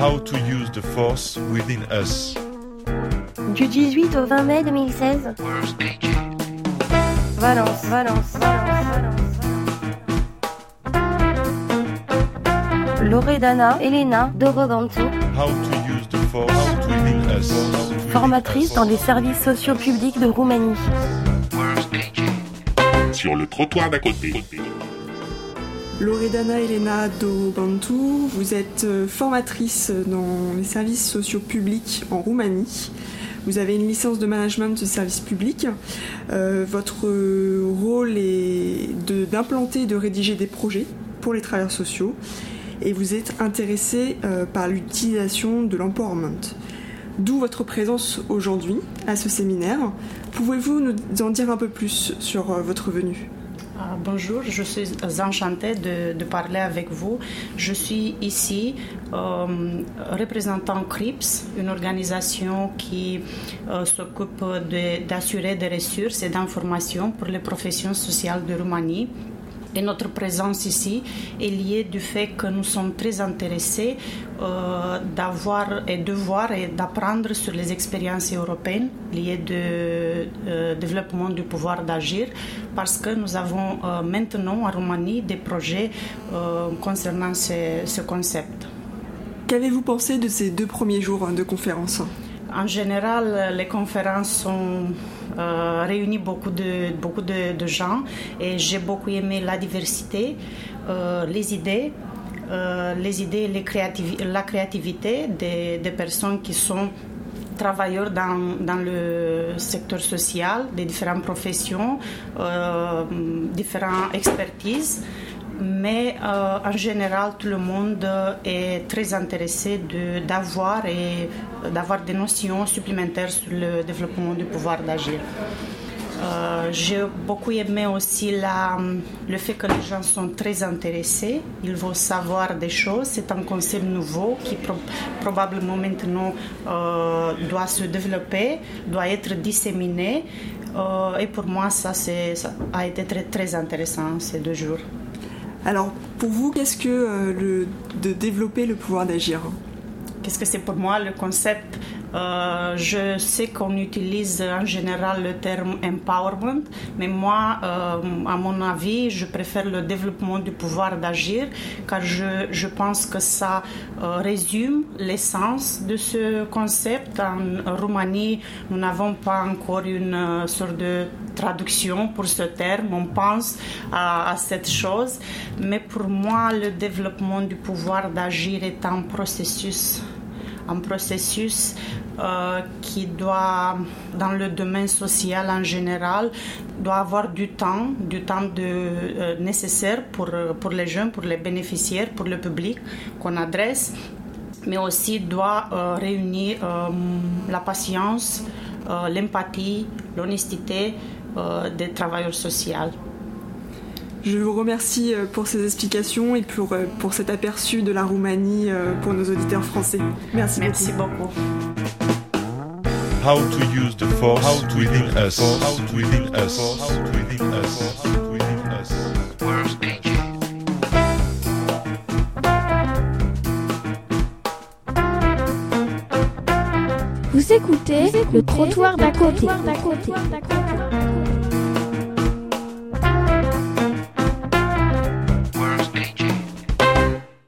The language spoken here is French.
How to use the force within us. Du 18 au 20 mai 2016. Valence, Valence, Valence, Valence. Loredana Elena Dorobantu. How to use the force within us. Formatrice dans les services sociaux publics de Roumanie. Sur le trottoir d'à côté. Loredana Elena Do Bantu, vous êtes euh, formatrice dans les services sociaux publics en Roumanie. Vous avez une licence de management de services publics. Euh, votre rôle est d'implanter et de rédiger des projets pour les travailleurs sociaux. Et vous êtes intéressé euh, par l'utilisation de l'empowerment. D'où votre présence aujourd'hui à ce séminaire. Pouvez-vous nous en dire un peu plus sur euh, votre venue? Bonjour, je suis enchantée de, parler avec vous. Je suis ici euh, représentant CRIPS, une organisation qui euh, s'occupe d'assurer des ressources et d'informations pour les professions sociales de Roumanie. Et notre présence ici est liée du fait que nous sommes très intéressés euh, d'avoir et de voir et d'apprendre sur les expériences européennes liées de euh, développement du pouvoir d'agir parce que nous avons euh, maintenant en Roumanie des projets euh, concernant ce, ce concept. Qu'avez-vous pensé de ces deux premiers jours de conférence En général, les conférences sont euh, beaucoup de, beaucoup de, gens et j'ai beaucoup aimé la diversité, euh, les idées, euh, les idées, les créativi- la créativité des, des personnes qui sont travailleurs dans, dans le secteur social, des différentes professions, différentes expertises. Mais euh, en général, tout le monde est très intéressé d'avoir et d'avoir des notions supplémentaires sur le développement du pouvoir d'agir. Euh, J'ai beaucoup aimé aussi le fait que les gens sont très intéressés, ils veulent savoir des choses. C'est un concept nouveau qui pro- probablement maintenant euh, doit se développer, doit être disséminé. Euh, et pour moi, ça, ça a été très intéressant ces deux jours. Alors, pour vous, qu'est-ce que euh, le, de développer le pouvoir d'agir? Qu'est-ce que c'est pour moi le concept? Euh, Je sais qu'on utilise en général le terme empowerment, mais moi, euh, à mon avis, je préfère le développement du pouvoir d'agir, car je, pense que ça euh, résume l'essence de ce concept. En Roumanie, nous n'avons pas encore une sorte de traduction pour ce terme, on pense à cette chose, mais pour moi, le développement du pouvoir d'agir est un processus un processus euh, qui doit, dans le domaine social en général, doit avoir du temps, du temps euh, nécessaire pour, euh, pour les jeunes, pour les bénéficiaires, pour le public qu'on adresse, mais aussi doit réunir la patience, l'empathie, l'honnêteté des travailleurs sociaux. Je vous remercie euh, pour ces explications et pour, euh, pour cet aperçu de la Roumanie euh, pour nos auditeurs français. Merci, Merci beaucoup. beaucoup. How to use the force within us. How within us. How within us. How within us. Vous écoutez le trottoir d'à côté.